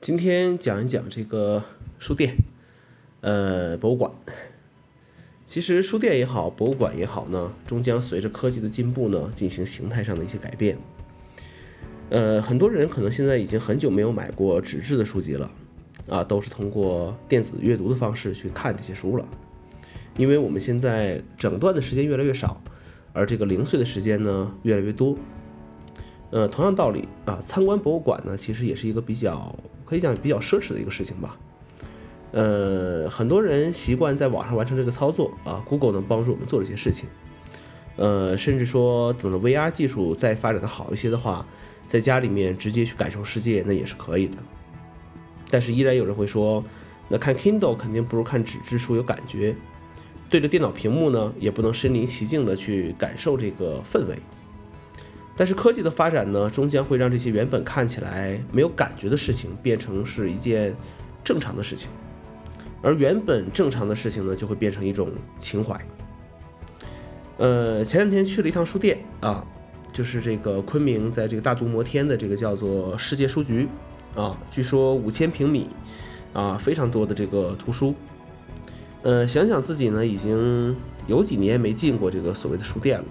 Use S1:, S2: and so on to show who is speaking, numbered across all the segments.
S1: 今天讲一讲这个书店，呃，博物馆。其实书店也好，博物馆也好呢，终将随着科技的进步呢，进行形态上的一些改变。呃，很多人可能现在已经很久没有买过纸质的书籍了，啊，都是通过电子阅读的方式去看这些书了。因为我们现在整段的时间越来越少，而这个零碎的时间呢越来越多。呃，同样道理啊，参观博物馆呢，其实也是一个比较。可以讲比较奢侈的一个事情吧，呃，很多人习惯在网上完成这个操作啊，Google 能帮助我们做这些事情，呃，甚至说等着 VR 技术再发展的好一些的话，在家里面直接去感受世界那也是可以的。但是依然有人会说，那看 Kindle 肯定不如看纸质书有感觉，对着电脑屏幕呢，也不能身临其境的去感受这个氛围。但是科技的发展呢，终将会让这些原本看起来没有感觉的事情变成是一件正常的事情，而原本正常的事情呢，就会变成一种情怀。呃，前两天去了一趟书店啊，就是这个昆明在这个大都摩天的这个叫做世界书局啊，据说五千平米啊，非常多的这个图书。呃，想想自己呢，已经有几年没进过这个所谓的书店了。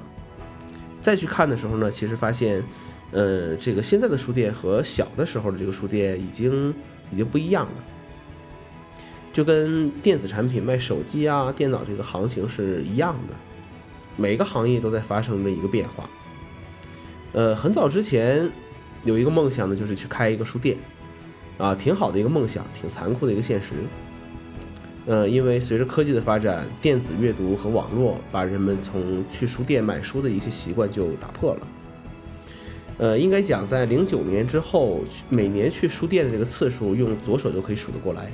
S1: 再去看的时候呢，其实发现，呃，这个现在的书店和小的时候的这个书店已经已经不一样了，就跟电子产品卖手机啊、电脑这个行情是一样的，每个行业都在发生着一个变化。呃，很早之前有一个梦想呢，就是去开一个书店，啊，挺好的一个梦想，挺残酷的一个现实。呃，因为随着科技的发展，电子阅读和网络把人们从去书店买书的一些习惯就打破了。呃，应该讲，在零九年之后，每年去书店的这个次数，用左手就可以数得过来。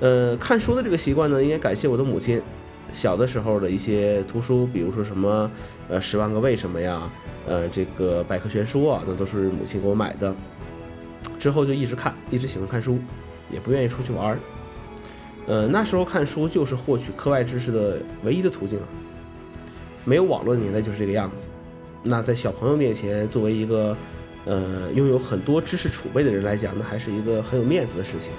S1: 呃，看书的这个习惯呢，应该感谢我的母亲。小的时候的一些图书，比如说什么呃《十万个为什么》呀，呃这个百科全书啊，那都是母亲给我买的。之后就一直看，一直喜欢看书，也不愿意出去玩儿。呃，那时候看书就是获取课外知识的唯一的途径啊，没有网络的年代就是这个样子。那在小朋友面前，作为一个呃拥有很多知识储备的人来讲，那还是一个很有面子的事情。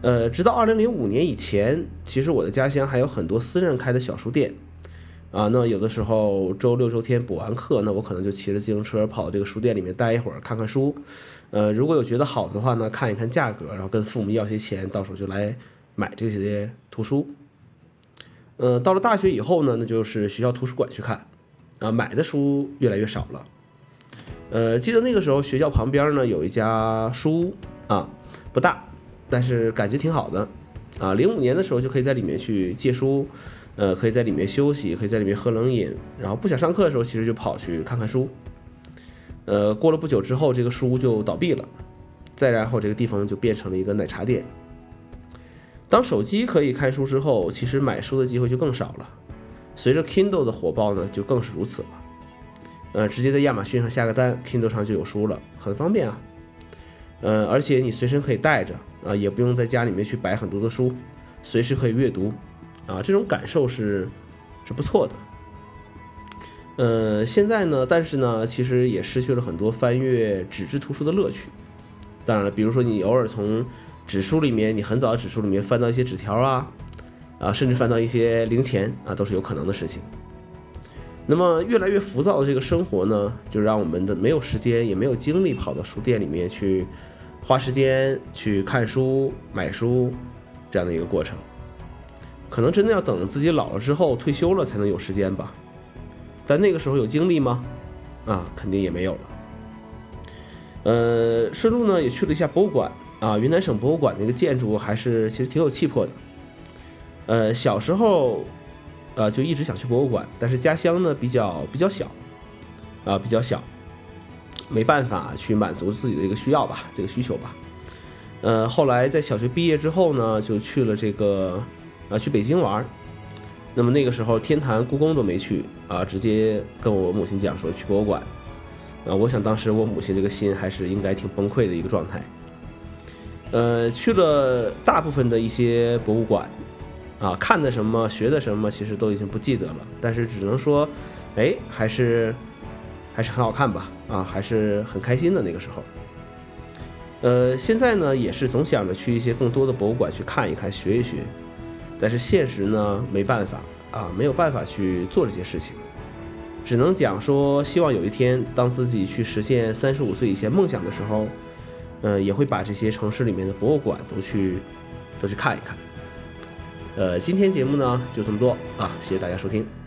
S1: 呃，直到二零零五年以前，其实我的家乡还有很多私人开的小书店啊。那有的时候周六周天补完课，那我可能就骑着自行车跑到这个书店里面待一会儿，看看书。呃，如果有觉得好的话呢，看一看价格，然后跟父母要些钱，到时候就来买这些图书。呃，到了大学以后呢，那就是学校图书馆去看，啊，买的书越来越少了。呃，记得那个时候学校旁边呢有一家书屋啊，不大，但是感觉挺好的。啊，零五年的时候就可以在里面去借书，呃，可以在里面休息，可以在里面喝冷饮，然后不想上课的时候，其实就跑去看看书。呃，过了不久之后，这个书屋就倒闭了，再然后这个地方就变成了一个奶茶店。当手机可以看书之后，其实买书的机会就更少了。随着 Kindle 的火爆呢，就更是如此了。呃，直接在亚马逊上下个单，Kindle 上就有书了，很方便啊。呃，而且你随身可以带着啊，也不用在家里面去摆很多的书，随时可以阅读啊，这种感受是是不错的。呃，现在呢，但是呢，其实也失去了很多翻阅纸质图书的乐趣。当然了，比如说你偶尔从纸书里面，你很早的纸书里面翻到一些纸条啊，啊，甚至翻到一些零钱啊，都是有可能的事情。那么越来越浮躁的这个生活呢，就让我们的没有时间，也没有精力跑到书店里面去花时间去看书、买书这样的一个过程。可能真的要等自己老了之后退休了才能有时间吧。但那个时候有精力吗？啊，肯定也没有了。呃，顺路呢也去了一下博物馆啊，云南省博物馆那个建筑还是其实挺有气魄的。呃，小时候，呃就一直想去博物馆，但是家乡呢比较比较小，啊比较小，没办法去满足自己的一个需要吧，这个需求吧。呃，后来在小学毕业之后呢，就去了这个，啊去北京玩。那么那个时候，天坛、故宫都没去啊，直接跟我母亲讲说去博物馆，啊，我想当时我母亲这个心还是应该挺崩溃的一个状态。呃，去了大部分的一些博物馆，啊，看的什么、学的什么，其实都已经不记得了，但是只能说，哎，还是还是很好看吧，啊，还是很开心的那个时候。呃，现在呢也是总想着去一些更多的博物馆去看一看、学一学，但是现实呢没办法啊，没有办法去做这些事情，只能讲说希望有一天当自己去实现三十五岁以前梦想的时候，呃，也会把这些城市里面的博物馆都去都去看一看。呃，今天节目呢就这么多啊，谢谢大家收听。